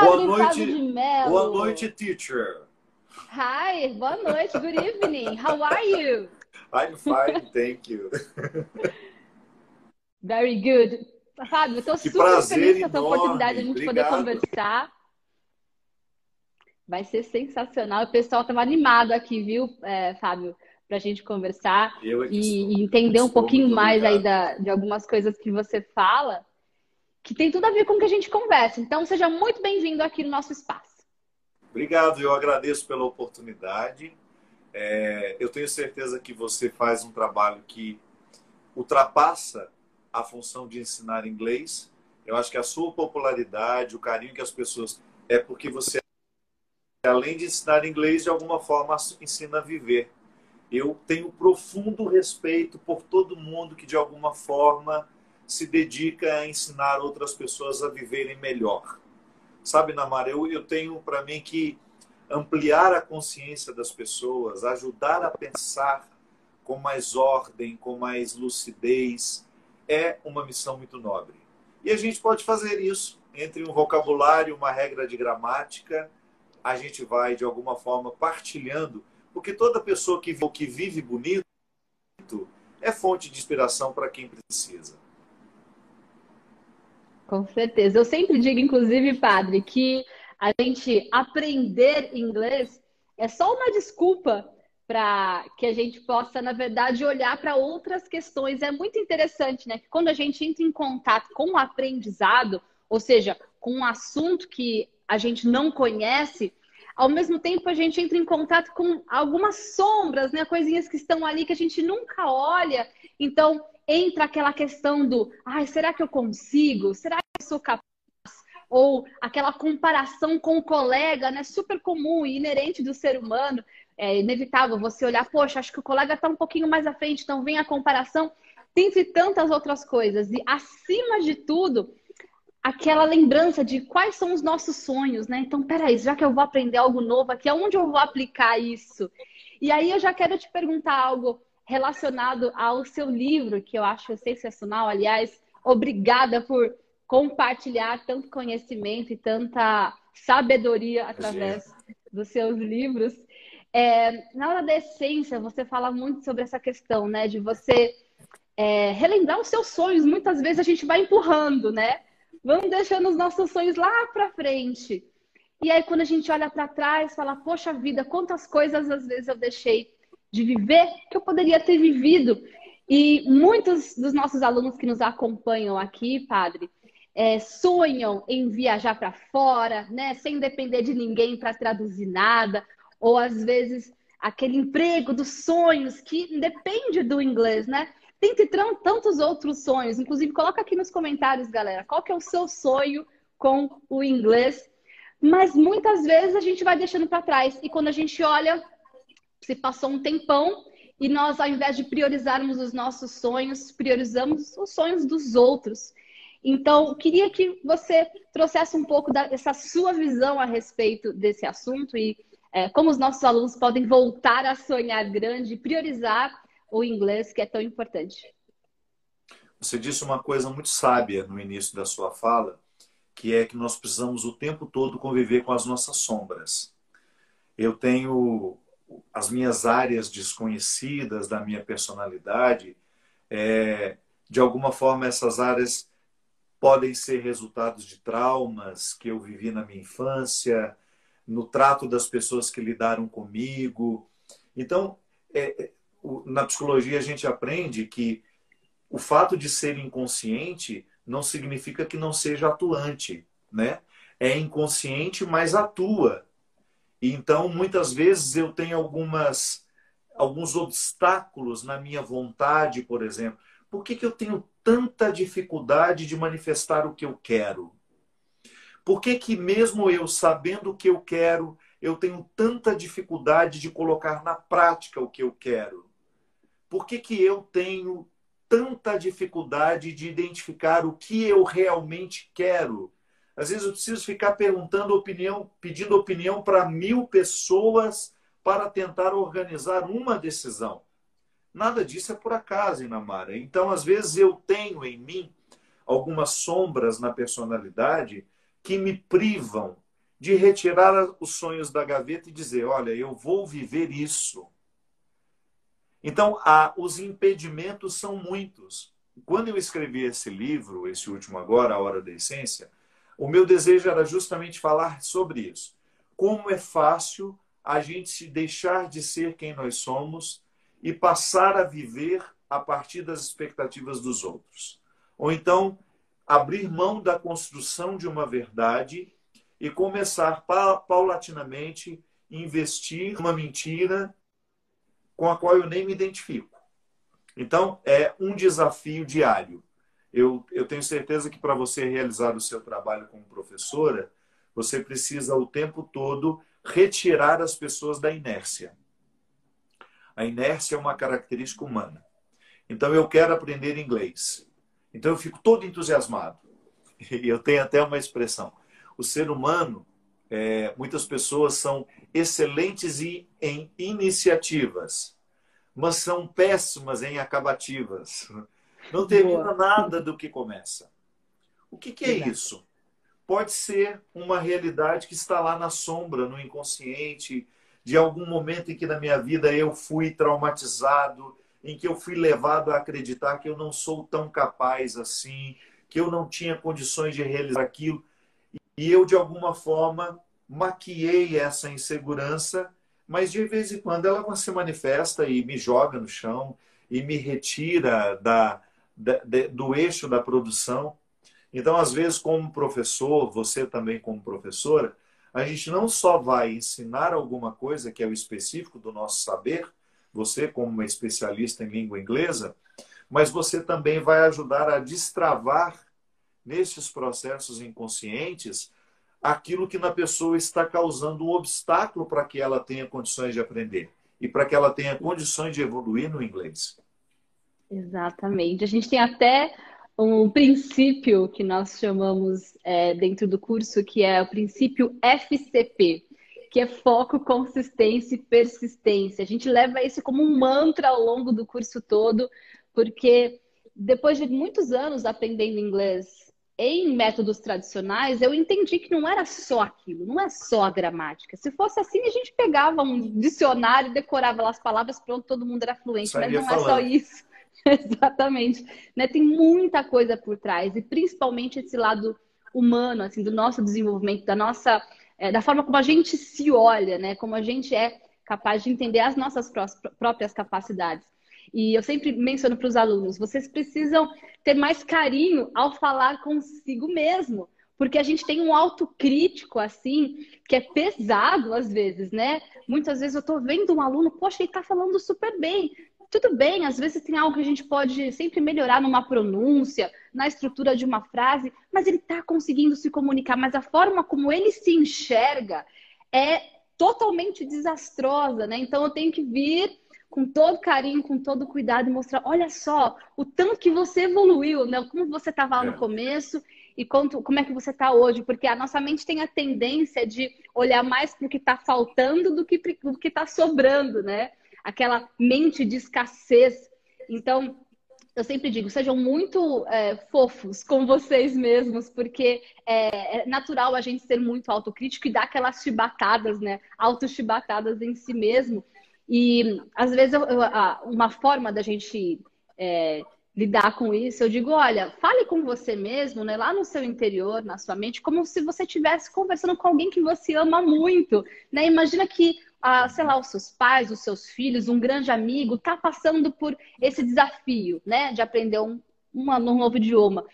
Boa noite. Boa noite, teacher. Hi, boa noite, good evening. How are you? I'm fine, thank you. Very good. Fábio, estou super feliz com essa oportunidade de a gente Obrigado. poder conversar. Vai ser sensacional. O pessoal estava animado aqui, viu, é, Fábio? Para a gente conversar e, e, entender um pouquinho mais aí da, de algumas coisas que você fala, que tem tudo a ver com o que a gente conversa. Então, seja muito bem-vindo aqui no nosso espaço. Obrigado, eu agradeço pela oportunidade. É, eu tenho certeza que você faz um trabalho que ultrapassa a função de ensinar inglês. Eu acho que a sua popularidade, o carinho que as pessoas. É porque você além de ensinar inglês, de alguma forma ensina a viver. Eu tenho profundo respeito por todo mundo que, de alguma forma, se dedica a ensinar outras pessoas a viverem melhor. Sabe, Namara, eu, eu tenho para mim que ampliar a consciência das pessoas, ajudar a pensar com mais ordem, com mais lucidez, é uma missão muito nobre. E a gente pode fazer isso entre um vocabulário, uma regra de gramática a gente vai, de alguma forma, partilhando, porque toda pessoa que, vive bonito é fonte de inspiração para quem precisa. Com certeza. Eu sempre digo, inclusive, padre, que a gente aprender inglês é só uma desculpa para que a gente possa, na verdade, olhar para outras questões. É muito interessante, né? Que quando a gente entra em contato com o aprendizado, ou seja, com um assunto que a gente não conhece, ao mesmo tempo a gente entra em contato com algumas sombras, né? Coisinhas que estão ali que a gente nunca olha. Então entra aquela questão do, ai, será que eu consigo? Será que eu sou capaz? Ou aquela comparação com o colega, né? Super comum e inerente do ser humano. É inevitável você olhar, poxa, acho que o colega está um pouquinho mais à frente, então vem a comparação. Dentre tantas outras coisas. E acima de tudo, aquela lembrança de quais são os nossos sonhos, né? Então, peraí, já que eu vou aprender algo novo aqui, aonde eu vou aplicar isso? E aí eu já quero te perguntar algo relacionado ao seu livro, que eu acho sensacional. Aliás, obrigada por compartilhar tanto conhecimento e tanta sabedoria através dos seus livros. É, na hora da essência, você fala muito sobre essa questão, né? De você é, relembrar os seus sonhos. Muitas vezes a gente vai empurrando, né? Vamos deixando os nossos sonhos lá para frente. E aí, quando a gente olha para trás, fala: Poxa vida, quantas coisas às vezes eu deixei de viver que eu poderia ter vivido. E muitos dos nossos alunos que nos acompanham aqui, padre, é, sonham em viajar para fora, né, sem depender de ninguém para traduzir nada, ou às vezes aquele emprego dos sonhos que depende do inglês, né? Dentre tantos outros sonhos. Inclusive, coloca aqui nos comentários, galera, qual que é o seu sonho com o inglês. Mas muitas vezes a gente vai deixando para trás. E quando a gente olha, se passou um tempão e nós, ao invés de priorizarmos os nossos sonhos, priorizamos os sonhos dos outros. Então, queria que você trouxesse um pouco dessa sua visão a respeito desse assunto e é, como os nossos alunos podem voltar a sonhar grande e priorizar o inglês que é tão importante. Você disse uma coisa muito sábia no início da sua fala, que é que nós precisamos o tempo todo conviver com as nossas sombras. Eu tenho as minhas áreas desconhecidas da minha personalidade, é, de alguma forma essas áreas podem ser resultados de traumas que eu vivi na minha infância, no trato das pessoas que lidaram comigo. Então, é, na psicologia a gente aprende que o fato de ser inconsciente não significa que não seja atuante, né? É inconsciente, mas atua. Então, muitas vezes eu tenho algumas alguns obstáculos na minha vontade, por exemplo. Por que, que eu tenho tanta dificuldade de manifestar o que eu quero? Por que, que mesmo eu sabendo o que eu quero, eu tenho tanta dificuldade de colocar na prática o que eu quero? por que, que eu tenho tanta dificuldade de identificar o que eu realmente quero? Às vezes eu preciso ficar perguntando opinião, pedindo opinião para mil pessoas para tentar organizar uma decisão. Nada disso é por acaso, Inamara. Então, às vezes, eu tenho em mim algumas sombras na personalidade que me privam de retirar os sonhos da gaveta e dizer: olha, eu vou viver isso. Então, os impedimentos são muitos. Quando eu escrevi esse livro, esse último agora, A Hora da Essência, o meu desejo era justamente falar sobre isso. Como é fácil a gente deixar de ser quem nós somos e passar a viver a partir das expectativas dos outros. Ou então, abrir mão da construção de uma verdade e começar paulatinamente investir uma mentira com a qual eu nem me identifico. Então, é um desafio diário. Eu, eu tenho certeza que para você realizar o seu trabalho como professora, você precisa o tempo todo retirar as pessoas da inércia. A inércia é uma característica humana. Então, eu quero aprender inglês. Então, eu fico todo entusiasmado. E eu tenho até uma expressão. O ser humano, é, muitas pessoas são excelentes em iniciativas, mas são péssimas em acabativas. Não termina Boa. nada do que começa. O que, que é isso? Pode ser uma realidade que está lá na sombra, no inconsciente, de algum momento em que na minha vida eu fui traumatizado, em que eu fui levado a acreditar que eu não sou tão capaz assim, que eu não tinha condições de realizar aquilo. E eu, de alguma forma, maquiei essa insegurança, mas de vez em quando ela se manifesta e me joga no chão e me retira da, da, do eixo da produção. Então, às vezes, como professor, você também como professora, a gente não só vai ensinar alguma coisa que é o específico do nosso saber, você como uma especialista em língua inglesa, mas você também vai ajudar a destravar nesses processos inconscientes aquilo que na pessoa está causando um obstáculo para que ela tenha condições de aprender e para que ela tenha condições de evoluir no inglês. Exatamente. A gente tem até um princípio que nós chamamos é, dentro do curso, que é o princípio FCP, que é foco, consistência e persistência. A gente leva isso como um mantra ao longo do curso todo, porque depois de muitos anos aprendendo inglês em métodos tradicionais, eu entendi que não era só aquilo, não é só a gramática. Se fosse assim, a gente pegava um dicionário, decorava as palavras, pronto, todo mundo era fluente, mas não falando. é só isso. Exatamente. Né? Tem muita coisa por trás, e principalmente esse lado humano, assim, do nosso desenvolvimento, da nossa, é, da forma como a gente se olha, né? Como a gente é capaz de entender as nossas próprias capacidades. E eu sempre menciono para os alunos: vocês precisam ter mais carinho ao falar consigo mesmo. Porque a gente tem um autocrítico, assim, que é pesado às vezes, né? Muitas vezes eu estou vendo um aluno, poxa, ele está falando super bem. Tudo bem, às vezes tem algo que a gente pode sempre melhorar numa pronúncia, na estrutura de uma frase, mas ele está conseguindo se comunicar. Mas a forma como ele se enxerga é totalmente desastrosa, né? Então eu tenho que vir com todo carinho, com todo cuidado e mostrar, olha só, o tanto que você evoluiu, né? Como você estava lá no é. começo e quanto, como é que você está hoje, porque a nossa mente tem a tendência de olhar mais para o que está faltando do que do que está sobrando, né? Aquela mente de escassez. Então, eu sempre digo, sejam muito é, fofos com vocês mesmos, porque é, é, natural a gente ser muito autocrítico e dar aquelas chibatadas, né? Auto-chibatadas em si mesmo. E às vezes eu, eu, uma forma da gente é, lidar com isso, eu digo, olha, fale com você mesmo, né, lá no seu interior, na sua mente, como se você estivesse conversando com alguém que você ama muito, né? Imagina que, ah, sei lá, os seus pais, os seus filhos, um grande amigo, está passando por esse desafio, né, de aprender um, um, um novo idioma.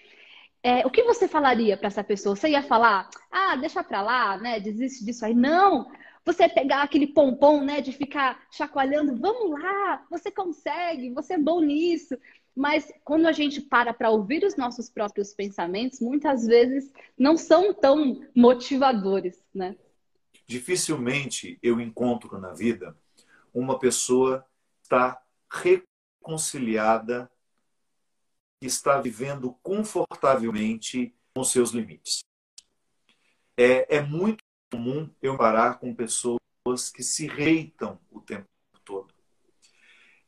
É, o que você falaria para essa pessoa? Você ia falar, ah, deixa para lá, né? Desiste disso aí. Não, você pegar aquele pompom, né, de ficar chacoalhando, vamos lá, você consegue, você é bom nisso. Mas quando a gente para para ouvir os nossos próprios pensamentos, muitas vezes não são tão motivadores, né? Dificilmente eu encontro na vida uma pessoa está reconciliada, que está vivendo confortavelmente com seus limites. É, é muito comum eu parar com pessoas que se reitam o tempo todo.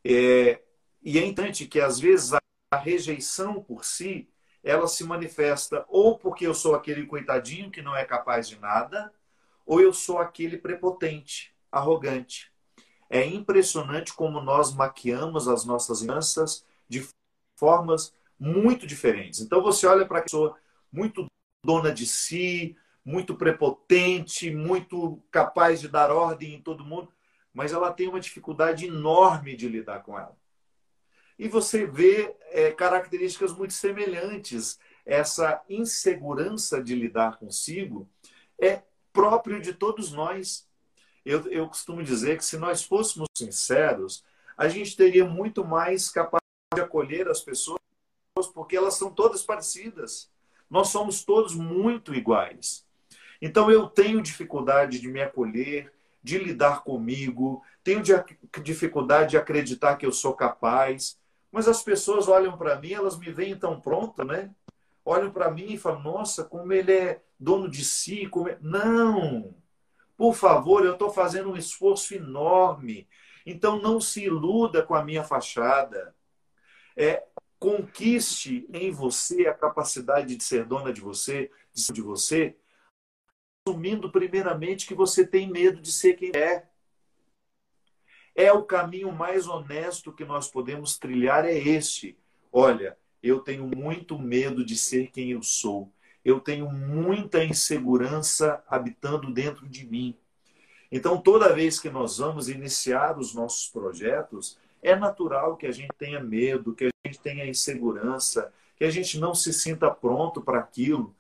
É, e é importante que, às vezes, a, a rejeição por si, ela se manifesta ou porque eu sou aquele coitadinho que não é capaz de nada, ou eu sou aquele prepotente, arrogante. É impressionante como nós maquiamos as nossas crianças de formas muito diferentes. Então você olha para a pessoa muito dona de si, muito prepotente, muito capaz de dar ordem em todo mundo, mas ela tem uma dificuldade enorme de lidar com ela. E você vê é, características muito semelhantes. Essa insegurança de lidar consigo é próprio de todos nós. Eu, eu costumo dizer que se nós fôssemos sinceros, a gente teria muito mais capacidade de acolher as pessoas, porque elas são todas parecidas. Nós somos todos muito iguais. Então eu tenho dificuldade de me acolher, de lidar comigo, tenho dificuldade de acreditar que eu sou capaz. Mas as pessoas olham para mim, elas me veem tão pronta, né? Olham para mim e falam: nossa, como ele é dono de si. Como é... Não! Por favor, eu estou fazendo um esforço enorme. Então não se iluda com a minha fachada. É, conquiste em você a capacidade de ser dona de você, de você, assumindo primeiramente que você tem medo de ser quem é. É o caminho mais honesto que nós podemos trilhar é este. Olha, eu tenho muito medo de ser quem eu sou. Eu tenho muita insegurança habitando dentro de mim. Então, toda vez que nós vamos iniciar os nossos projetos, é natural que a gente tenha medo, que a gente tenha insegurança, que a gente não se sinta pronto para aquilo.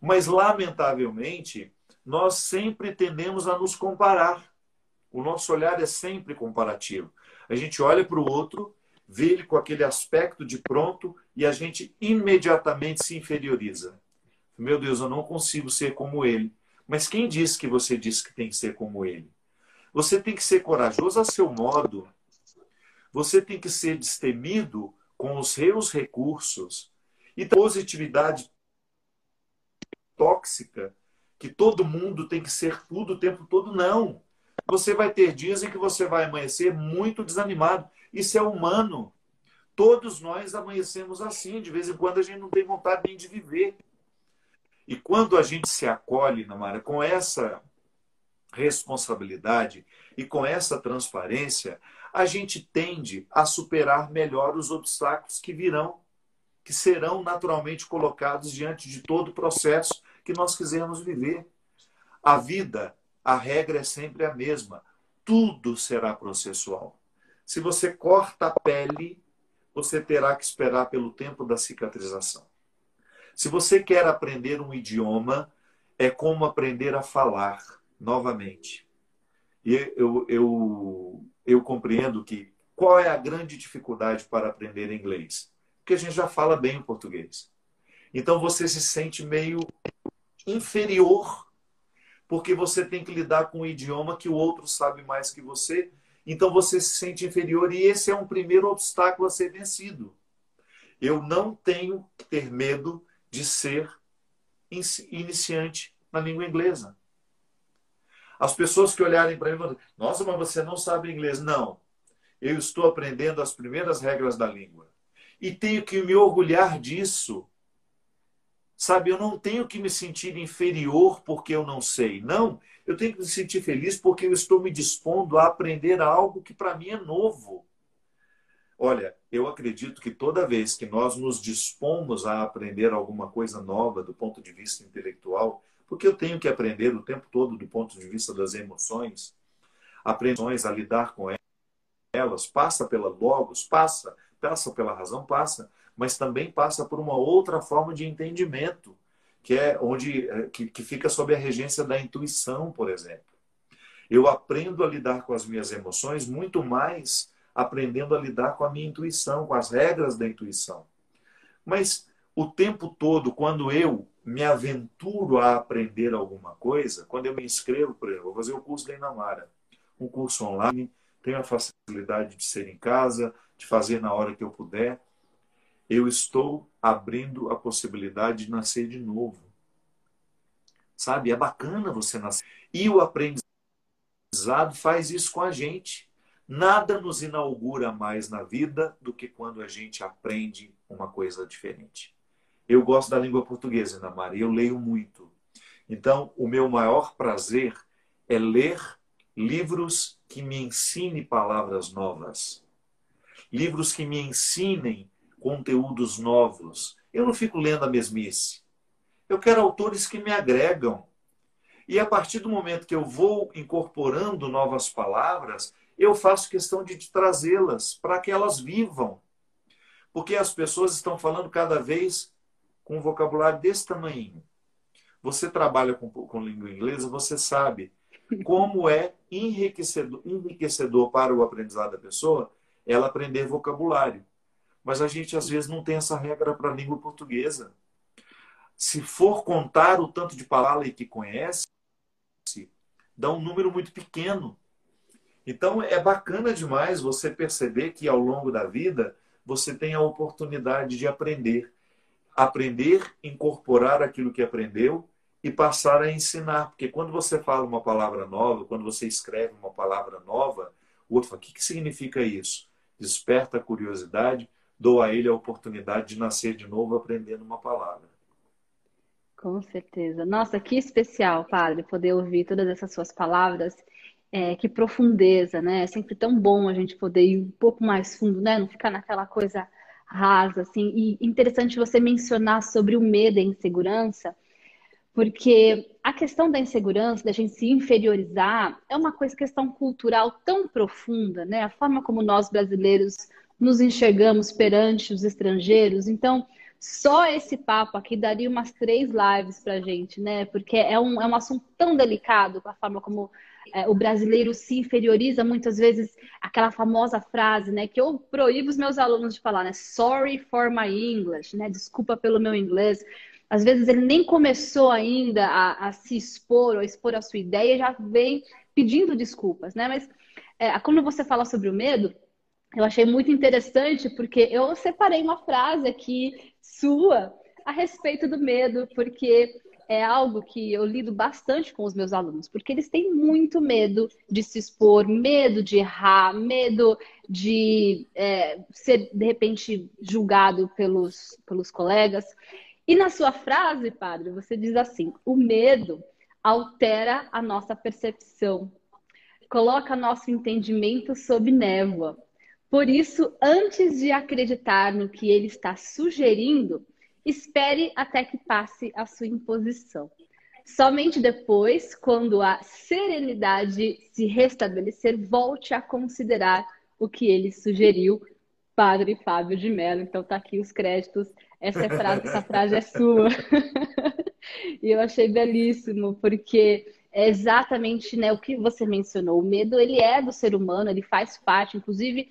Mas, lamentavelmente, nós sempre tendemos a nos comparar. O nosso olhar é sempre comparativo. A gente olha para o outro, vê ele com aquele aspecto de pronto e a gente imediatamente se inferioriza. Meu Deus, eu não consigo ser como ele. Mas quem disse que você disse que tem que ser como ele? Você tem que ser corajoso a seu modo. Você tem que ser destemido com os seus recursos. E positividade tóxica, que todo mundo tem que ser tudo o tempo todo, não você vai ter dias em que você vai amanhecer muito desanimado. Isso é humano. Todos nós amanhecemos assim. De vez em quando a gente não tem vontade nem de viver. E quando a gente se acolhe, Namara, com essa responsabilidade e com essa transparência, a gente tende a superar melhor os obstáculos que virão, que serão naturalmente colocados diante de todo o processo que nós quisermos viver. A vida a regra é sempre a mesma. Tudo será processual. Se você corta a pele, você terá que esperar pelo tempo da cicatrização. Se você quer aprender um idioma, é como aprender a falar novamente. E eu, eu, eu compreendo que qual é a grande dificuldade para aprender inglês? Porque a gente já fala bem o português. Então você se sente meio inferior porque você tem que lidar com um idioma que o outro sabe mais que você, então você se sente inferior e esse é um primeiro obstáculo a ser vencido. Eu não tenho que ter medo de ser iniciante na língua inglesa. As pessoas que olharem para mim vão dizer, nossa, mas você não sabe inglês. Não. Eu estou aprendendo as primeiras regras da língua. E tenho que me orgulhar disso Sabe, eu não tenho que me sentir inferior porque eu não sei. Não, eu tenho que me sentir feliz porque eu estou me dispondo a aprender algo que para mim é novo. Olha, eu acredito que toda vez que nós nos dispomos a aprender alguma coisa nova do ponto de vista intelectual, porque eu tenho que aprender o tempo todo do ponto de vista das emoções, aprendões a lidar com elas, passa pela logos, passa, passa pela razão, passa, mas também passa por uma outra forma de entendimento, que é onde é, que, que fica sob a regência da intuição, por exemplo. Eu aprendo a lidar com as minhas emoções muito mais aprendendo a lidar com a minha intuição, com as regras da intuição. Mas o tempo todo, quando eu me aventuro a aprender alguma coisa, quando eu me inscrevo, por exemplo, vou fazer o curso da Inamara, um curso online, tenho a facilidade de ser em casa, de fazer na hora que eu puder eu estou abrindo a possibilidade de nascer de novo. Sabe? É bacana você nascer. E o aprendizado faz isso com a gente. Nada nos inaugura mais na vida do que quando a gente aprende uma coisa diferente. Eu gosto da língua portuguesa, Ana Maria, eu leio muito. Então, o meu maior prazer é ler livros que me ensinem palavras novas, livros que me ensinem conteúdos novos. Eu não fico lendo a mesmice. Eu quero autores que me agregam. E a partir do momento que eu vou incorporando novas palavras, eu faço questão de trazê-las para que elas vivam. Porque as pessoas estão falando cada vez com um vocabulário desse tamanho. Você trabalha com, com língua inglesa, você sabe como é enriquecedor, enriquecedor para o aprendizado da pessoa ela aprender vocabulário. Mas a gente às vezes não tem essa regra para a língua portuguesa. Se for contar o tanto de palavras que conhece, dá um número muito pequeno. Então é bacana demais você perceber que ao longo da vida você tem a oportunidade de aprender. Aprender, incorporar aquilo que aprendeu e passar a ensinar. Porque quando você fala uma palavra nova, quando você escreve uma palavra nova, o outro fala: o que, que significa isso? Desperta a curiosidade, dou a ele a oportunidade de nascer de novo aprendendo uma palavra. Com certeza. Nossa, que especial, padre, poder ouvir todas essas suas palavras. É, que profundeza, né? É sempre tão bom a gente poder ir um pouco mais fundo, né? Não ficar naquela coisa rasa, assim. E interessante você mencionar sobre o medo e a insegurança, porque a questão da insegurança, da gente se inferiorizar, é uma coisa, questão cultural tão profunda, né? A forma como nós brasileiros nos enxergamos perante os estrangeiros. Então, só esse papo aqui daria umas três lives pra gente, né? Porque é um, é um assunto tão delicado, a forma como é, o brasileiro se inferioriza muitas vezes aquela famosa frase, né? Que eu proíbo os meus alunos de falar, né? Sorry for my English, né? Desculpa pelo meu inglês. Às vezes ele nem começou ainda a, a se expor ou a expor a sua ideia e já vem pedindo desculpas, né? Mas é, quando você fala sobre o medo, eu achei muito interessante porque eu separei uma frase aqui sua a respeito do medo, porque é algo que eu lido bastante com os meus alunos, porque eles têm muito medo de se expor, medo de errar, medo de é, ser, de repente, julgado pelos, pelos colegas. E na sua frase, padre, você diz assim: o medo altera a nossa percepção, coloca nosso entendimento sob névoa. Por isso, antes de acreditar no que ele está sugerindo, espere até que passe a sua imposição. Somente depois, quando a serenidade se restabelecer, volte a considerar o que ele sugeriu, Padre Fábio de Mello. Então, tá aqui os créditos essa, é frase, essa frase é sua. e eu achei belíssimo, porque é exatamente né, o que você mencionou. O medo, ele é do ser humano, ele faz parte, inclusive,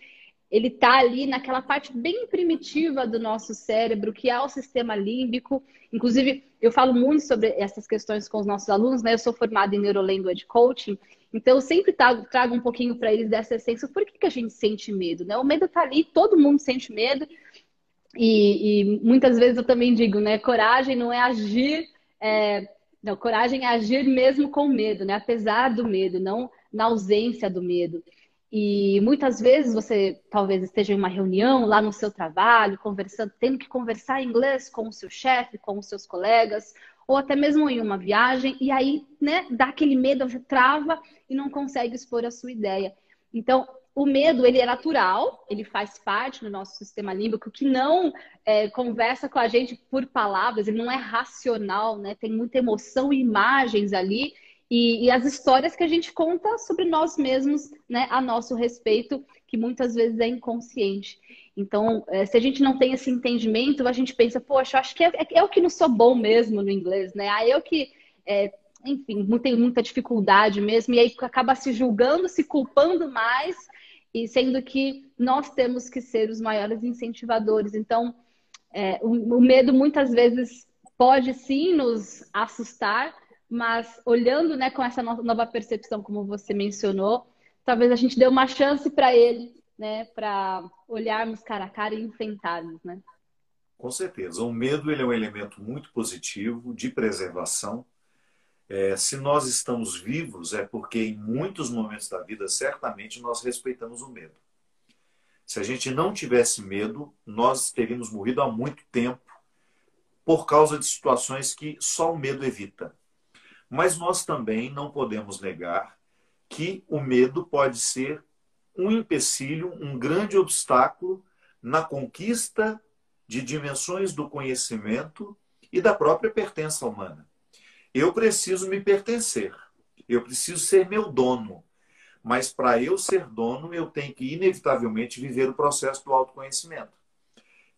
ele está ali naquela parte bem primitiva do nosso cérebro, que é o sistema límbico. Inclusive, eu falo muito sobre essas questões com os nossos alunos, né? Eu sou formada em Neurolanguage Coaching, então eu sempre trago, um pouquinho para eles dessa essência. Por que, que a gente sente medo, né? O medo está ali, todo mundo sente medo, e, e, muitas vezes eu também digo, né? Coragem não é agir. É, não, coragem é agir mesmo com medo, né? Apesar do medo, não na ausência do medo. E muitas vezes você talvez esteja em uma reunião lá no seu trabalho, conversando, tendo que conversar em inglês com o seu chefe, com os seus colegas, ou até mesmo em uma viagem, e aí, né, dá aquele medo, você trava e não consegue expor a sua ideia. Então, o medo ele é natural, ele faz parte do nosso sistema límbico que não é, conversa com a gente por palavras, ele não é racional, né? Tem muita emoção e imagens ali e, e, as histórias que a gente conta sobre nós mesmos, né, a nosso respeito, que muitas vezes é inconsciente. Então, é, se a gente não tem esse entendimento, a gente pensa, poxa, acho que é, é, é o que não sou bom mesmo no inglês, né? Ah, eu que é, enfim, tem muita dificuldade mesmo, e aí acaba se julgando, se culpando mais e sendo que nós temos que ser os maiores incentivadores. Então, é, o, o medo muitas vezes pode sim nos assustar, mas olhando né, com essa nova percepção, como você mencionou, talvez a gente dê uma chance para ele, né, para olharmos cara a cara e enfrentarmos, né? Com certeza. O medo ele é um elemento muito positivo de preservação é, se nós estamos vivos, é porque em muitos momentos da vida, certamente, nós respeitamos o medo. Se a gente não tivesse medo, nós teríamos morrido há muito tempo por causa de situações que só o medo evita. Mas nós também não podemos negar que o medo pode ser um empecilho, um grande obstáculo na conquista de dimensões do conhecimento e da própria pertença humana. Eu preciso me pertencer, eu preciso ser meu dono, mas para eu ser dono, eu tenho que inevitavelmente viver o processo do autoconhecimento,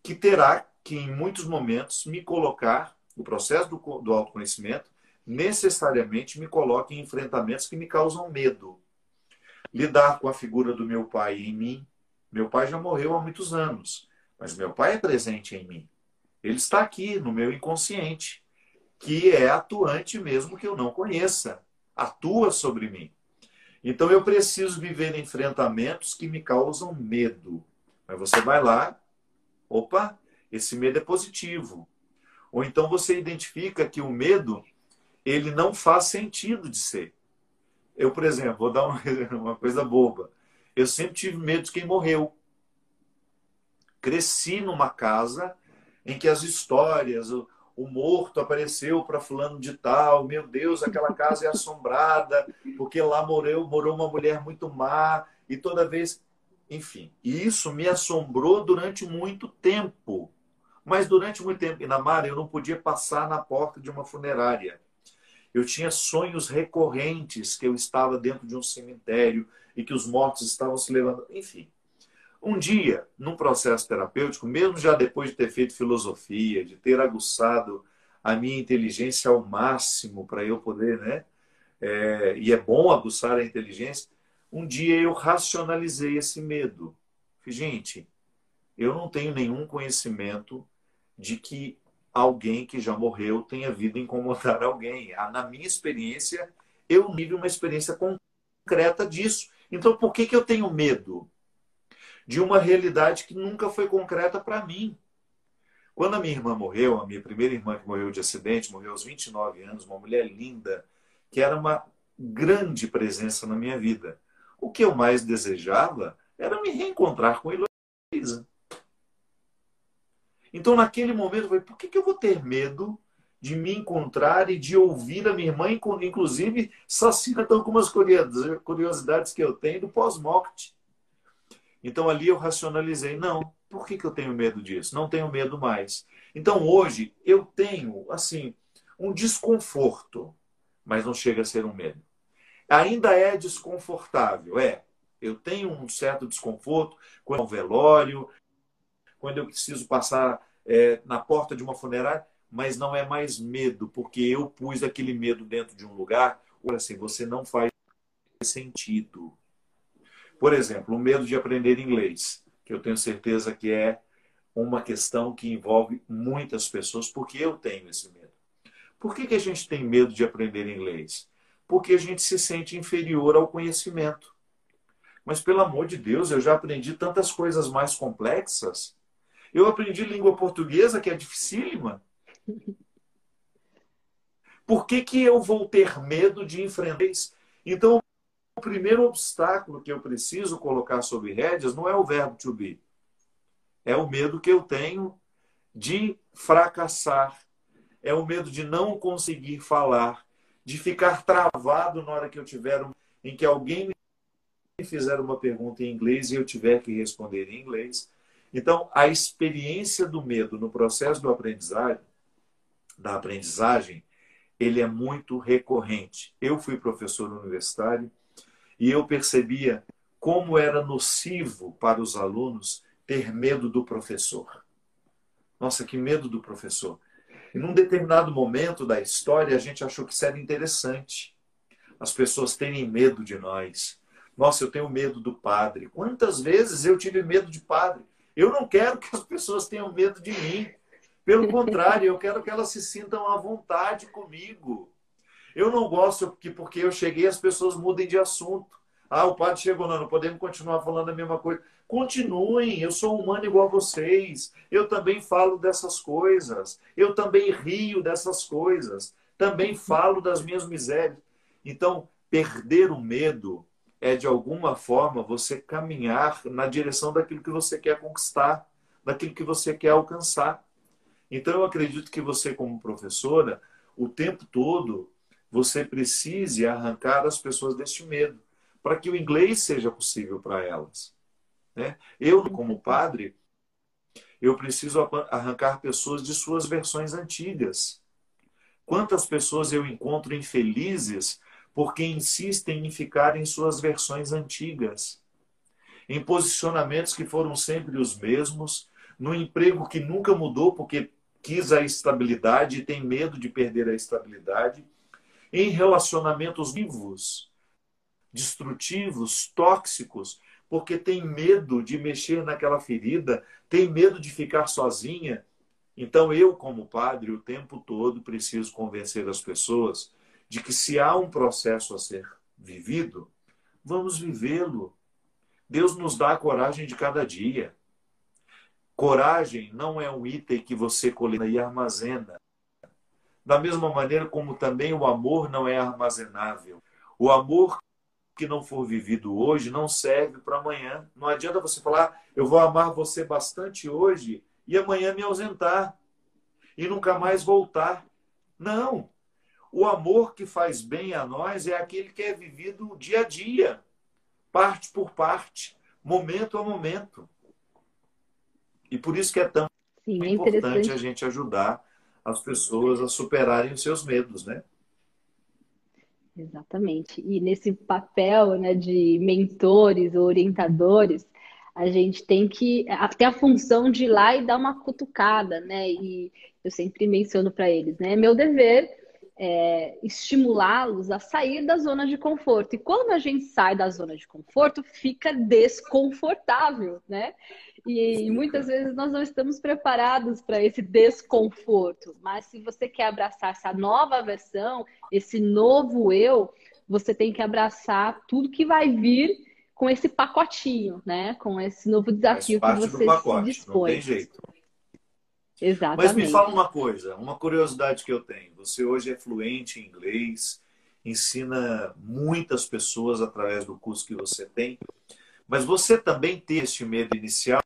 que terá que, em muitos momentos, me colocar, o processo do, do autoconhecimento, necessariamente me coloca em enfrentamentos que me causam medo. Lidar com a figura do meu pai em mim. Meu pai já morreu há muitos anos, mas meu pai é presente em mim. Ele está aqui no meu inconsciente, que é atuante mesmo que eu não conheça. Atua sobre mim. Então eu preciso viver enfrentamentos que me causam medo. Mas você vai lá, opa, esse medo é positivo. Ou então você identifica que o medo ele não faz sentido de ser. Eu, por exemplo, vou dar uma, uma coisa boba. Eu sempre tive medo de quem morreu. Cresci numa casa em que as histórias, o, o morto apareceu para fulano de tal, meu Deus, aquela casa é assombrada, porque lá morou, morou uma mulher muito má, e toda vez. Enfim, e isso me assombrou durante muito tempo. Mas durante muito tempo, em Namara, eu não podia passar na porta de uma funerária. Eu tinha sonhos recorrentes que eu estava dentro de um cemitério e que os mortos estavam se levando. Enfim, um dia, num processo terapêutico, mesmo já depois de ter feito filosofia, de ter aguçado a minha inteligência ao máximo para eu poder, né? É, e é bom aguçar a inteligência. Um dia eu racionalizei esse medo. Gente, eu não tenho nenhum conhecimento de que alguém que já morreu tenha vindo incomodar alguém. Ah, na minha experiência, eu tive uma experiência concreta disso. Então, por que, que eu tenho medo? de uma realidade que nunca foi concreta para mim. Quando a minha irmã morreu, a minha primeira irmã que morreu de acidente, morreu aos 29 anos, uma mulher linda, que era uma grande presença na minha vida. O que eu mais desejava era me reencontrar com Heloísa. Então, naquele momento, eu falei, por que, que eu vou ter medo de me encontrar e de ouvir a minha irmã, inclusive, sacina com algumas curiosidades que eu tenho do pós-morte. Então ali eu racionalizei, não, por que, que eu tenho medo disso? Não tenho medo mais. Então hoje eu tenho, assim, um desconforto, mas não chega a ser um medo. Ainda é desconfortável, é. Eu tenho um certo desconforto é um velório, quando eu preciso passar é, na porta de uma funerária, mas não é mais medo, porque eu pus aquele medo dentro de um lugar. Olha assim, você não faz sentido. Por exemplo, o medo de aprender inglês, que eu tenho certeza que é uma questão que envolve muitas pessoas, porque eu tenho esse medo. Por que, que a gente tem medo de aprender inglês? Porque a gente se sente inferior ao conhecimento. Mas, pelo amor de Deus, eu já aprendi tantas coisas mais complexas. Eu aprendi língua portuguesa, que é dificílima. Por que, que eu vou ter medo de enfrentar isso? Então, o primeiro obstáculo que eu preciso colocar sobre rédeas não é o verbo to be. É o medo que eu tenho de fracassar. É o medo de não conseguir falar, de ficar travado na hora que eu tiver um, em que alguém me fizer uma pergunta em inglês e eu tiver que responder em inglês. Então, a experiência do medo no processo do aprendizagem, da aprendizagem, ele é muito recorrente. Eu fui professor universitário, e eu percebia como era nocivo para os alunos ter medo do professor. Nossa, que medo do professor. E num determinado momento da história, a gente achou que isso era interessante. As pessoas terem medo de nós. Nossa, eu tenho medo do padre. Quantas vezes eu tive medo de padre? Eu não quero que as pessoas tenham medo de mim. Pelo contrário, eu quero que elas se sintam à vontade comigo. Eu não gosto que porque eu cheguei as pessoas mudem de assunto. Ah, o padre chegou, não, não podemos continuar falando a mesma coisa. Continuem, eu sou humano igual a vocês. Eu também falo dessas coisas. Eu também rio dessas coisas. Também falo das minhas misérias. Então, perder o medo é, de alguma forma, você caminhar na direção daquilo que você quer conquistar, daquilo que você quer alcançar. Então, eu acredito que você, como professora, o tempo todo você precise arrancar as pessoas deste medo, para que o inglês seja possível para elas. Né? Eu, como padre, eu preciso arrancar pessoas de suas versões antigas. Quantas pessoas eu encontro infelizes porque insistem em ficar em suas versões antigas, em posicionamentos que foram sempre os mesmos, no emprego que nunca mudou porque quis a estabilidade e tem medo de perder a estabilidade, em relacionamentos vivos, destrutivos, tóxicos, porque tem medo de mexer naquela ferida, tem medo de ficar sozinha. Então, eu, como padre, o tempo todo preciso convencer as pessoas de que se há um processo a ser vivido, vamos vivê-lo. Deus nos dá a coragem de cada dia. Coragem não é um item que você coleta e armazena. Da mesma maneira como também o amor não é armazenável. O amor que não for vivido hoje não serve para amanhã. Não adianta você falar, eu vou amar você bastante hoje e amanhã me ausentar e nunca mais voltar. Não. O amor que faz bem a nós é aquele que é vivido dia a dia, parte por parte, momento a momento. E por isso que é tão Sim, é importante a gente ajudar as pessoas a superarem os seus medos, né? Exatamente. E nesse papel né, de mentores ou orientadores, a gente tem que ter a função de ir lá e dar uma cutucada, né? E eu sempre menciono para eles, né? É meu dever é, estimulá-los a sair da zona de conforto. E quando a gente sai da zona de conforto, fica desconfortável, né? E muitas vezes nós não estamos preparados para esse desconforto. Mas se você quer abraçar essa nova versão, esse novo eu, você tem que abraçar tudo que vai vir com esse pacotinho, né? Com esse novo desafio que você pacote, se dispõe. Não tem jeito. Exatamente. Mas me fala uma coisa, uma curiosidade que eu tenho. Você hoje é fluente em inglês, ensina muitas pessoas através do curso que você tem. Mas você também tem este medo inicial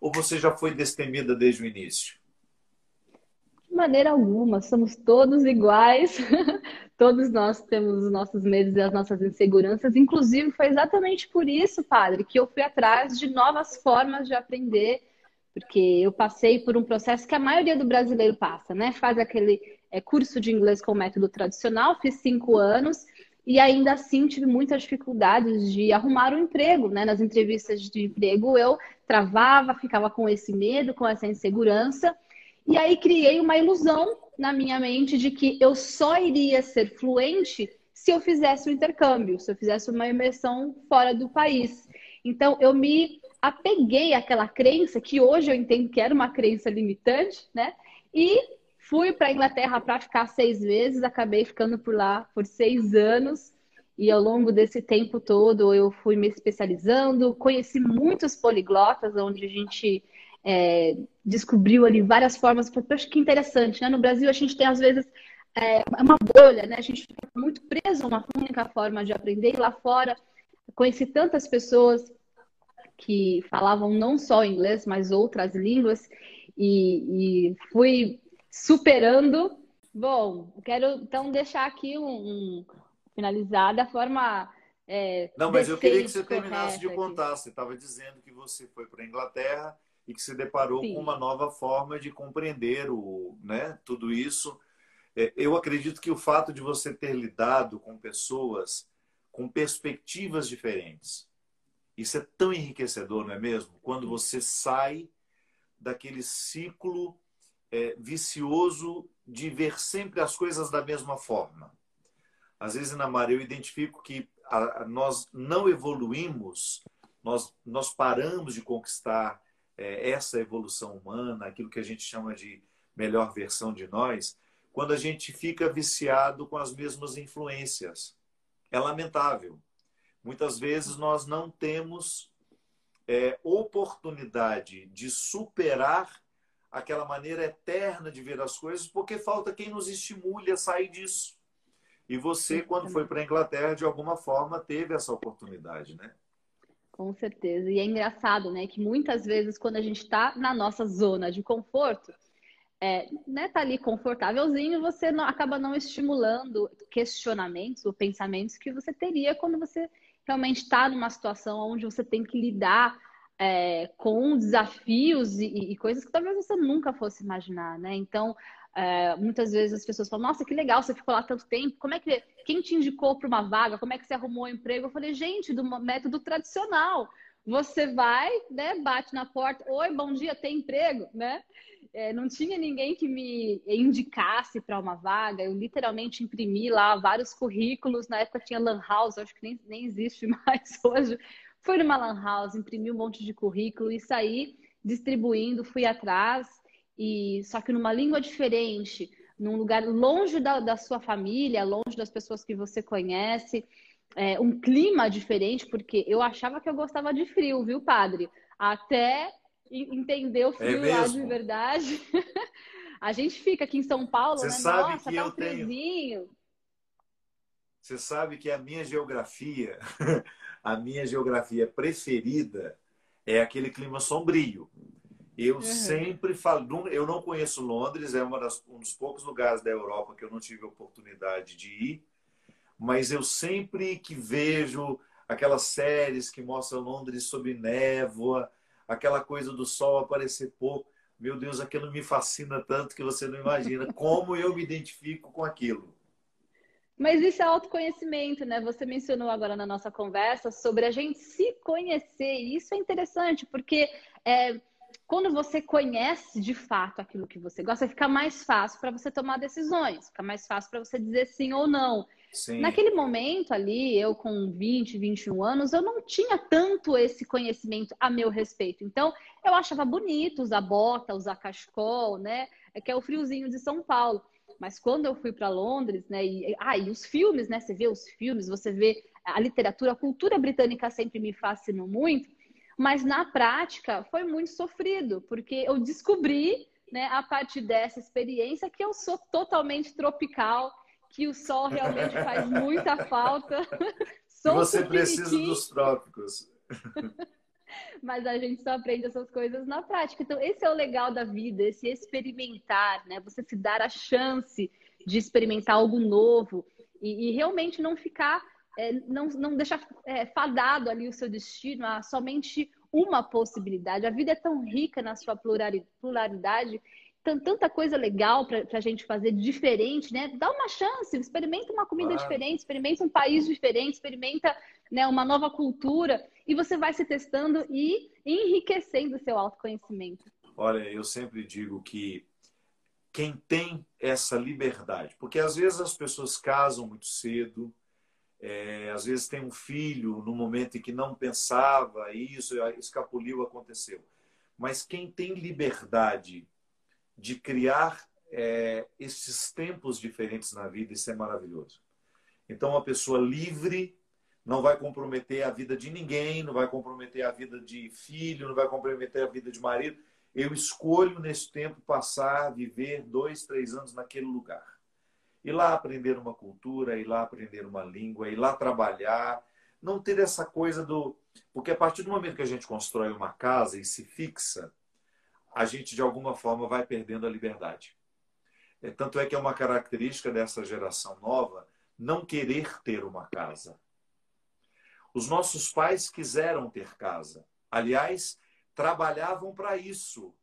ou você já foi destemida desde o início? De maneira alguma, somos todos iguais. todos nós temos os nossos medos e as nossas inseguranças. Inclusive, foi exatamente por isso, padre, que eu fui atrás de novas formas de aprender, porque eu passei por um processo que a maioria do brasileiro passa, né? Faz aquele é, curso de inglês com método tradicional, fiz cinco anos e ainda assim tive muitas dificuldades de arrumar um emprego, né? Nas entrevistas de emprego eu travava, ficava com esse medo, com essa insegurança, e aí criei uma ilusão na minha mente de que eu só iria ser fluente se eu fizesse um intercâmbio, se eu fizesse uma imersão fora do país. Então eu me apeguei àquela crença que hoje eu entendo que era uma crença limitante, né? E fui para a Inglaterra para ficar seis meses, acabei ficando por lá por seis anos. E ao longo desse tempo todo eu fui me especializando, conheci muitos poliglotas, onde a gente é, descobriu ali várias formas. Eu acho que interessante, né? No Brasil a gente tem às vezes é, uma bolha, né? A gente fica muito preso a uma única forma de aprender. E lá fora conheci tantas pessoas que falavam não só inglês, mas outras línguas. E, e fui superando. Bom, quero então deixar aqui um, um finalizar da forma. É, Não, mas eu queria que você terminasse de contar. Você estava dizendo que você foi para a Inglaterra e que se deparou Sim. com uma nova forma de compreender o, né, tudo isso. É, eu acredito que o fato de você ter lidado com pessoas com perspectivas diferentes, isso é tão enriquecedor, não é mesmo? Quando você sai daquele ciclo é, vicioso de ver sempre as coisas da mesma forma. Às vezes, na Maria, eu identifico que a, a, nós não evoluímos, nós, nós paramos de conquistar é, essa evolução humana, aquilo que a gente chama de melhor versão de nós, quando a gente fica viciado com as mesmas influências. É lamentável. Muitas vezes nós não temos é, oportunidade de superar aquela maneira eterna de ver as coisas, porque falta quem nos estimule a sair disso. E você, quando foi para a Inglaterra, de alguma forma teve essa oportunidade, né? Com certeza. E é engraçado, né, que muitas vezes quando a gente está na nossa zona de conforto, é, né, tá ali confortávelzinho, você não, acaba não estimulando questionamentos ou pensamentos que você teria quando você realmente está numa situação onde você tem que lidar é, com desafios e, e, coisas que talvez você nunca fosse imaginar, né? Então, é, muitas vezes as pessoas falam, nossa, que legal, você ficou lá tanto tempo, como é que, quem te indicou para uma vaga, como é que você arrumou um emprego? Eu falei, gente, do método tradicional, você vai, né, bate na porta, oi, bom dia, tem emprego, né? É, não tinha ninguém que me indicasse para uma vaga, eu literalmente imprimi lá vários currículos, na época tinha Lan House, acho que nem, nem existe mais hoje. Fui numa Lan House, imprimi um monte de currículo e saí distribuindo, fui atrás, e só que numa língua diferente, num lugar longe da, da sua família, longe das pessoas que você conhece é, um clima diferente, porque eu achava que eu gostava de frio, viu, padre? Até entender o é frio é lá de verdade. a gente fica aqui em São Paulo, Você né? Sabe Nossa, que tá um eu tenho... Você sabe que a minha geografia, a minha geografia preferida é aquele clima sombrio. Eu uhum. sempre falo, eu não conheço Londres, é das, um dos poucos lugares da Europa que eu não tive oportunidade de ir, mas eu sempre que vejo aquelas séries que mostram Londres sob névoa, aquela coisa do sol aparecer pouco, meu Deus, aquilo me fascina tanto que você não imagina como eu me identifico com aquilo. Mas isso é autoconhecimento, né? Você mencionou agora na nossa conversa sobre a gente se conhecer. E isso é interessante, porque é, quando você conhece de fato aquilo que você gosta, fica mais fácil para você tomar decisões, fica mais fácil para você dizer sim ou não. Naquele momento ali, eu com 20, 21 anos, eu não tinha tanto esse conhecimento a meu respeito. Então, eu achava bonito usar bota, usar cachecol, né? É que é o friozinho de São Paulo. Mas quando eu fui para Londres, né? E, ah, e os filmes, né? Você vê os filmes, você vê a literatura, a cultura britânica sempre me fascinou muito. Mas na prática foi muito sofrido, porque eu descobri, né, a partir dessa experiência, que eu sou totalmente tropical que o sol realmente faz muita falta. Sou você precisa dos trópicos. Mas a gente só aprende essas coisas na prática. Então, esse é o legal da vida, esse experimentar, né? Você se dar a chance de experimentar algo novo e, e realmente não ficar, é, não, não deixar é, fadado ali o seu destino a somente uma possibilidade. A vida é tão rica na sua pluralidade tanta coisa legal para a gente fazer diferente, né? Dá uma chance, experimenta uma comida claro. diferente, experimenta um país diferente, experimenta né, uma nova cultura e você vai se testando e enriquecendo o seu autoconhecimento. Olha, eu sempre digo que quem tem essa liberdade, porque às vezes as pessoas casam muito cedo, é, às vezes tem um filho no momento em que não pensava, isso escapuliu, aconteceu. Mas quem tem liberdade de criar é, esses tempos diferentes na vida, isso é maravilhoso. Então, uma pessoa livre não vai comprometer a vida de ninguém, não vai comprometer a vida de filho, não vai comprometer a vida de marido. Eu escolho nesse tempo passar, viver dois, três anos naquele lugar. Ir lá aprender uma cultura, ir lá aprender uma língua, ir lá trabalhar. Não ter essa coisa do. Porque a partir do momento que a gente constrói uma casa e se fixa, a gente de alguma forma vai perdendo a liberdade. É, tanto é que é uma característica dessa geração nova não querer ter uma casa. Os nossos pais quiseram ter casa. Aliás, trabalhavam para isso.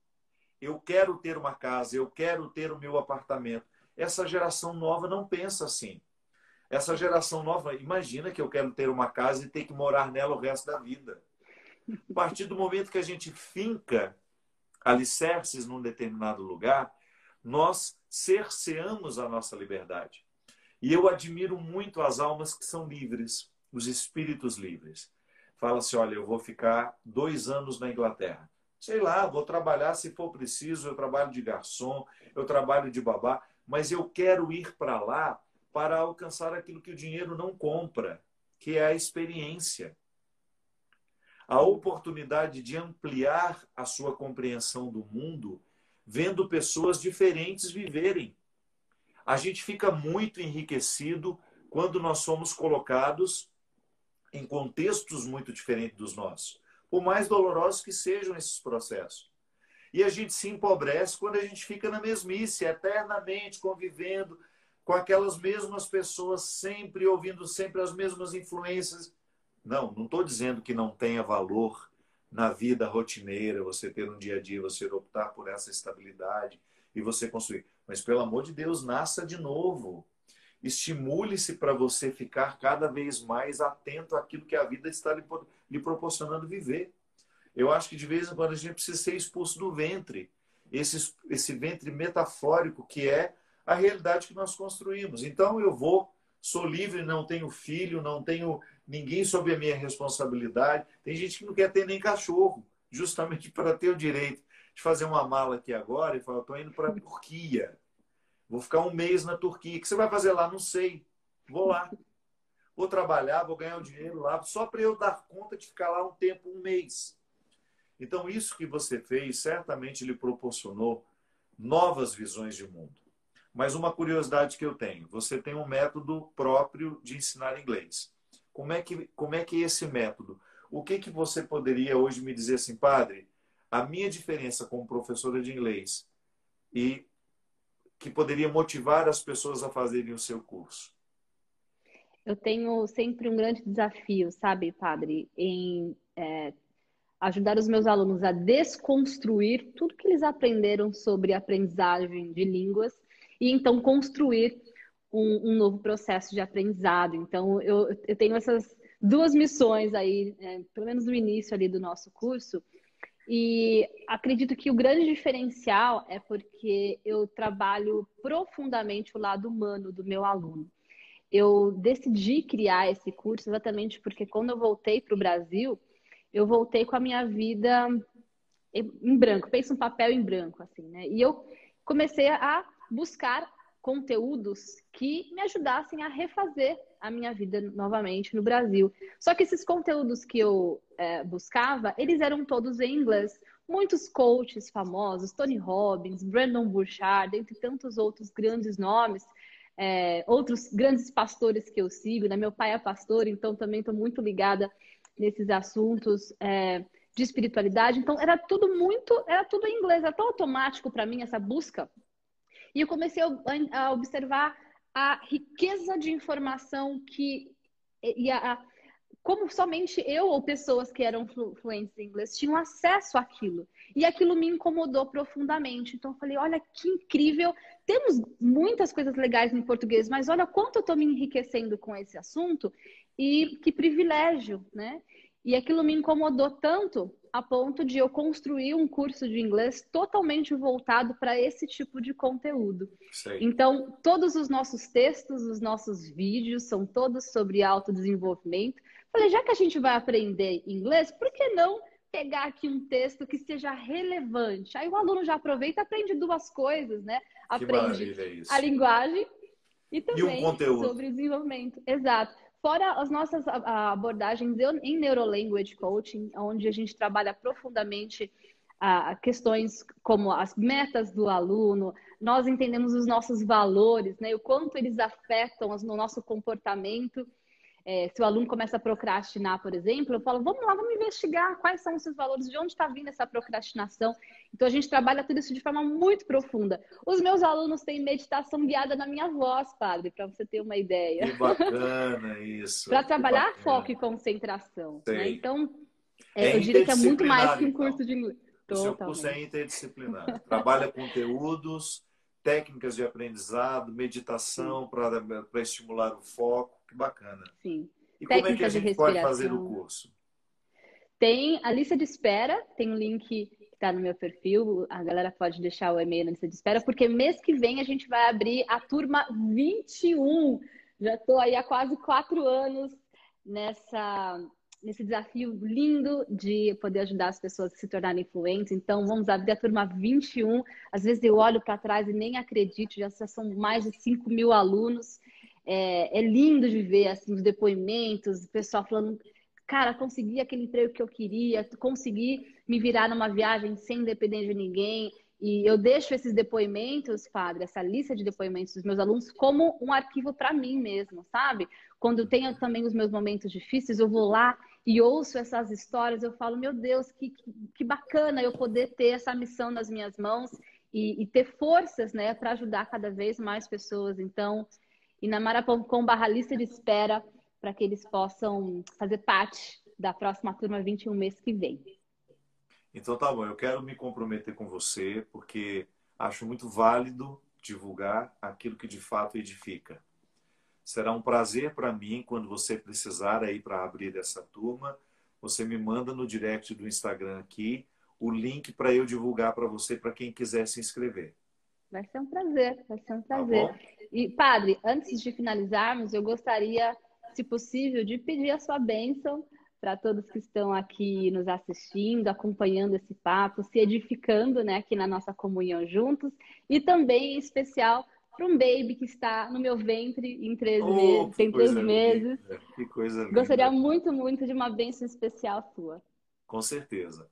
Eu quero ter uma casa, eu quero ter o meu apartamento. Essa geração nova não pensa assim. Essa geração nova imagina que eu quero ter uma casa e ter que morar nela o resto da vida. A partir do momento que a gente finca alicerces num determinado lugar, nós cerceamos a nossa liberdade. E eu admiro muito as almas que são livres, os espíritos livres. Fala-se, olha, eu vou ficar dois anos na Inglaterra. Sei lá, vou trabalhar se for preciso, eu trabalho de garçom, eu trabalho de babá, mas eu quero ir para lá para alcançar aquilo que o dinheiro não compra, que é a experiência a oportunidade de ampliar a sua compreensão do mundo, vendo pessoas diferentes viverem. A gente fica muito enriquecido quando nós somos colocados em contextos muito diferentes dos nossos, por mais dolorosos que sejam esses processos. E a gente se empobrece quando a gente fica na mesmice, eternamente convivendo com aquelas mesmas pessoas, sempre ouvindo sempre as mesmas influências. Não, não estou dizendo que não tenha valor na vida rotineira, você ter um dia a dia, você optar por essa estabilidade e você construir. Mas, pelo amor de Deus, nasça de novo. Estimule-se para você ficar cada vez mais atento àquilo que a vida está lhe proporcionando viver. Eu acho que de vez em quando a gente precisa ser expulso do ventre. Esse, esse ventre metafórico que é a realidade que nós construímos. Então eu vou, sou livre, não tenho filho, não tenho ninguém sob a minha responsabilidade. Tem gente que não quer ter nem cachorro, justamente para ter o direito de fazer uma mala aqui agora e falar: estou indo para a Turquia. Vou ficar um mês na Turquia. O que você vai fazer lá? Não sei. Vou lá. Vou trabalhar, vou ganhar o dinheiro lá, só para eu dar conta de ficar lá um tempo, um mês. Então, isso que você fez certamente lhe proporcionou novas visões de mundo. Mas uma curiosidade que eu tenho: você tem um método próprio de ensinar inglês. Como é que, como é, que é esse método? O que, que você poderia hoje me dizer assim, padre? A minha diferença como professora de inglês e que poderia motivar as pessoas a fazerem o seu curso? Eu tenho sempre um grande desafio, sabe, padre, em é, ajudar os meus alunos a desconstruir tudo que eles aprenderam sobre aprendizagem de línguas e então construir um, um novo processo de aprendizado. Então, eu, eu tenho essas duas missões aí, é, pelo menos no início ali do nosso curso, e acredito que o grande diferencial é porque eu trabalho profundamente o lado humano do meu aluno. Eu decidi criar esse curso exatamente porque quando eu voltei para o Brasil, eu voltei com a minha vida em branco, pensa um papel em branco, assim, né? E eu comecei a buscar conteúdos que me ajudassem a refazer a minha vida novamente no Brasil. Só que esses conteúdos que eu é, buscava, eles eram todos em inglês. Muitos coaches famosos, Tony Robbins, Brandon Burchard, entre tantos outros grandes nomes, é, outros grandes pastores que eu sigo. Né? Meu pai é pastor, então também estou muito ligada nesses assuntos é, de espiritualidade. Então era tudo muito, era tudo em inglês, era tão automático para mim essa busca. E eu comecei a observar a riqueza de informação que e a, como somente eu ou pessoas que eram fluentes em inglês tinham acesso àquilo. E aquilo me incomodou profundamente. Então eu falei, olha que incrível. Temos muitas coisas legais em português, mas olha quanto eu estou me enriquecendo com esse assunto e que privilégio, né? E aquilo me incomodou tanto a ponto de eu construir um curso de inglês totalmente voltado para esse tipo de conteúdo. Sei. Então, todos os nossos textos, os nossos vídeos são todos sobre autodesenvolvimento. Falei, já que a gente vai aprender inglês, por que não pegar aqui um texto que seja relevante? Aí o aluno já aproveita e aprende duas coisas, né? Aprende a linguagem e também e sobre desenvolvimento. Exato. Fora as nossas abordagens em Neurolanguage Coaching, onde a gente trabalha profundamente a questões como as metas do aluno, nós entendemos os nossos valores, né, o quanto eles afetam no nosso comportamento é, se o aluno começa a procrastinar, por exemplo, eu falo, vamos lá, vamos investigar quais são os seus valores, de onde está vindo essa procrastinação. Então, a gente trabalha tudo isso de forma muito profunda. Os meus alunos têm meditação guiada na minha voz, padre, para você ter uma ideia. Que bacana isso. para trabalhar foco e concentração. Né? Então, é, eu diria que é muito mais que um então. curso de inglês. O seu curso é interdisciplinar. Trabalha conteúdos, técnicas de aprendizado, meditação para estimular o foco que bacana. Sim. E como é que a gente pode fazer o curso? Tem a lista de espera, tem um link que está no meu perfil, a galera pode deixar o e-mail na lista de espera, porque mês que vem a gente vai abrir a turma 21. Já estou aí há quase quatro anos nessa, nesse desafio lindo de poder ajudar as pessoas a se tornarem influentes. Então, vamos abrir a turma 21. Às vezes eu olho para trás e nem acredito, já são mais de 5 mil alunos. É, é lindo de ver assim, os depoimentos, o pessoal falando, cara, consegui aquele emprego que eu queria, consegui me virar numa viagem sem depender de ninguém. E eu deixo esses depoimentos, padre, essa lista de depoimentos dos meus alunos, como um arquivo para mim mesmo, sabe? Quando eu tenho também os meus momentos difíceis, eu vou lá e ouço essas histórias, eu falo, meu Deus, que, que bacana eu poder ter essa missão nas minhas mãos e, e ter forças, né, para ajudar cada vez mais pessoas. Então, inamara.com barra lista de espera para que eles possam fazer parte da próxima turma 21 mês que vem. Então tá bom, eu quero me comprometer com você, porque acho muito válido divulgar aquilo que de fato edifica. Será um prazer para mim quando você precisar aí para abrir essa turma, você me manda no direct do Instagram aqui o link para eu divulgar para você para quem quiser se inscrever. Vai ser um prazer, vai ser um tá prazer. Tá e padre, antes de finalizarmos, eu gostaria, se possível, de pedir a sua bênção para todos que estão aqui nos assistindo, acompanhando esse papo, se edificando né, aqui na nossa comunhão juntos, e também em especial para um baby que está no meu ventre em três oh, meses, tem três meses. Que coisa linda. Gostaria muito, muito de uma bênção especial sua. Com certeza.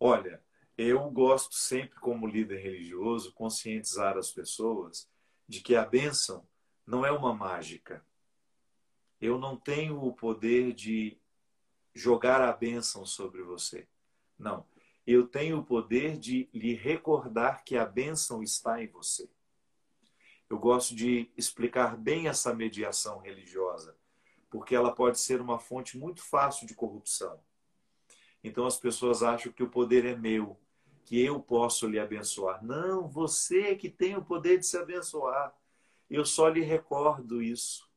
Olha, eu gosto sempre, como líder religioso, conscientizar as pessoas de que a bênção não é uma mágica. Eu não tenho o poder de jogar a bênção sobre você. Não. Eu tenho o poder de lhe recordar que a bênção está em você. Eu gosto de explicar bem essa mediação religiosa, porque ela pode ser uma fonte muito fácil de corrupção. Então as pessoas acham que o poder é meu, que eu posso lhe abençoar. Não, você é que tem o poder de se abençoar. Eu só lhe recordo isso.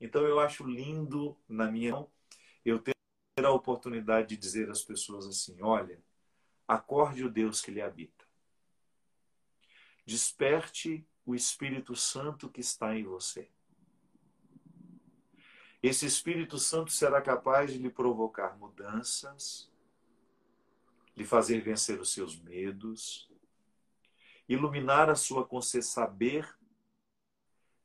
Então eu acho lindo na minha eu ter a oportunidade de dizer às pessoas assim: olha, acorde o Deus que lhe habita. Desperte o Espírito Santo que está em você. Esse Espírito Santo será capaz de lhe provocar mudanças, lhe fazer vencer os seus medos, iluminar a sua consciência, saber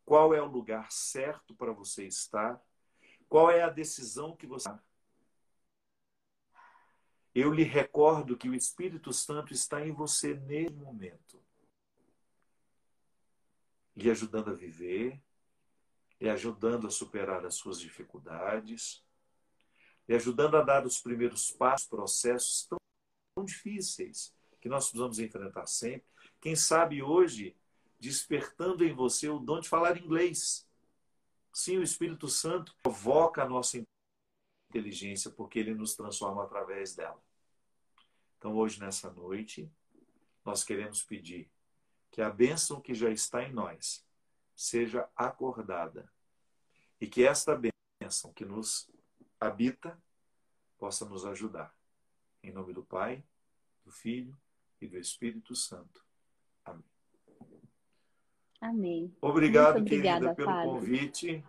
qual é o lugar certo para você estar, qual é a decisão que você eu lhe recordo que o Espírito Santo está em você nesse momento, lhe ajudando a viver, lhe ajudando a superar as suas dificuldades, lhe ajudando a dar os primeiros passos, processos tão, difíceis que nós precisamos enfrentar sempre. Quem sabe hoje, despertando em você o dom de falar inglês. Sim, o Espírito Santo provoca a nossa inteligência porque ele nos transforma através dela. Então, hoje, nessa noite, nós queremos pedir que a bênção que já está em nós seja acordada e que esta bênção que nos habita possa nos ajudar. Em nome do Pai, do Filho e do Espírito Santo. Amém. Amém. Obrigado, obrigada, querida, pelo convite.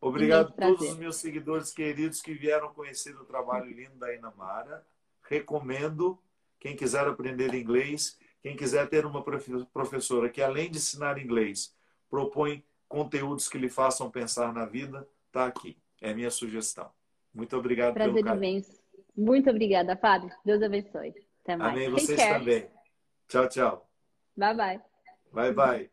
Obrigado a todos os meus seguidores queridos que vieram conhecer o trabalho lindo da Inamara. Recomendo, quem quiser aprender inglês, quem quiser ter uma professora que, além de ensinar inglês, propõe conteúdos que lhe façam pensar na vida, está aqui. É a minha sugestão. Muito obrigado Prazer pelo carinho. imenso. Muito obrigada, Fábio. Deus abençoe. Até mais. Amém. Vocês também. Tchau, tchau. Bye, bye. Bye, bye.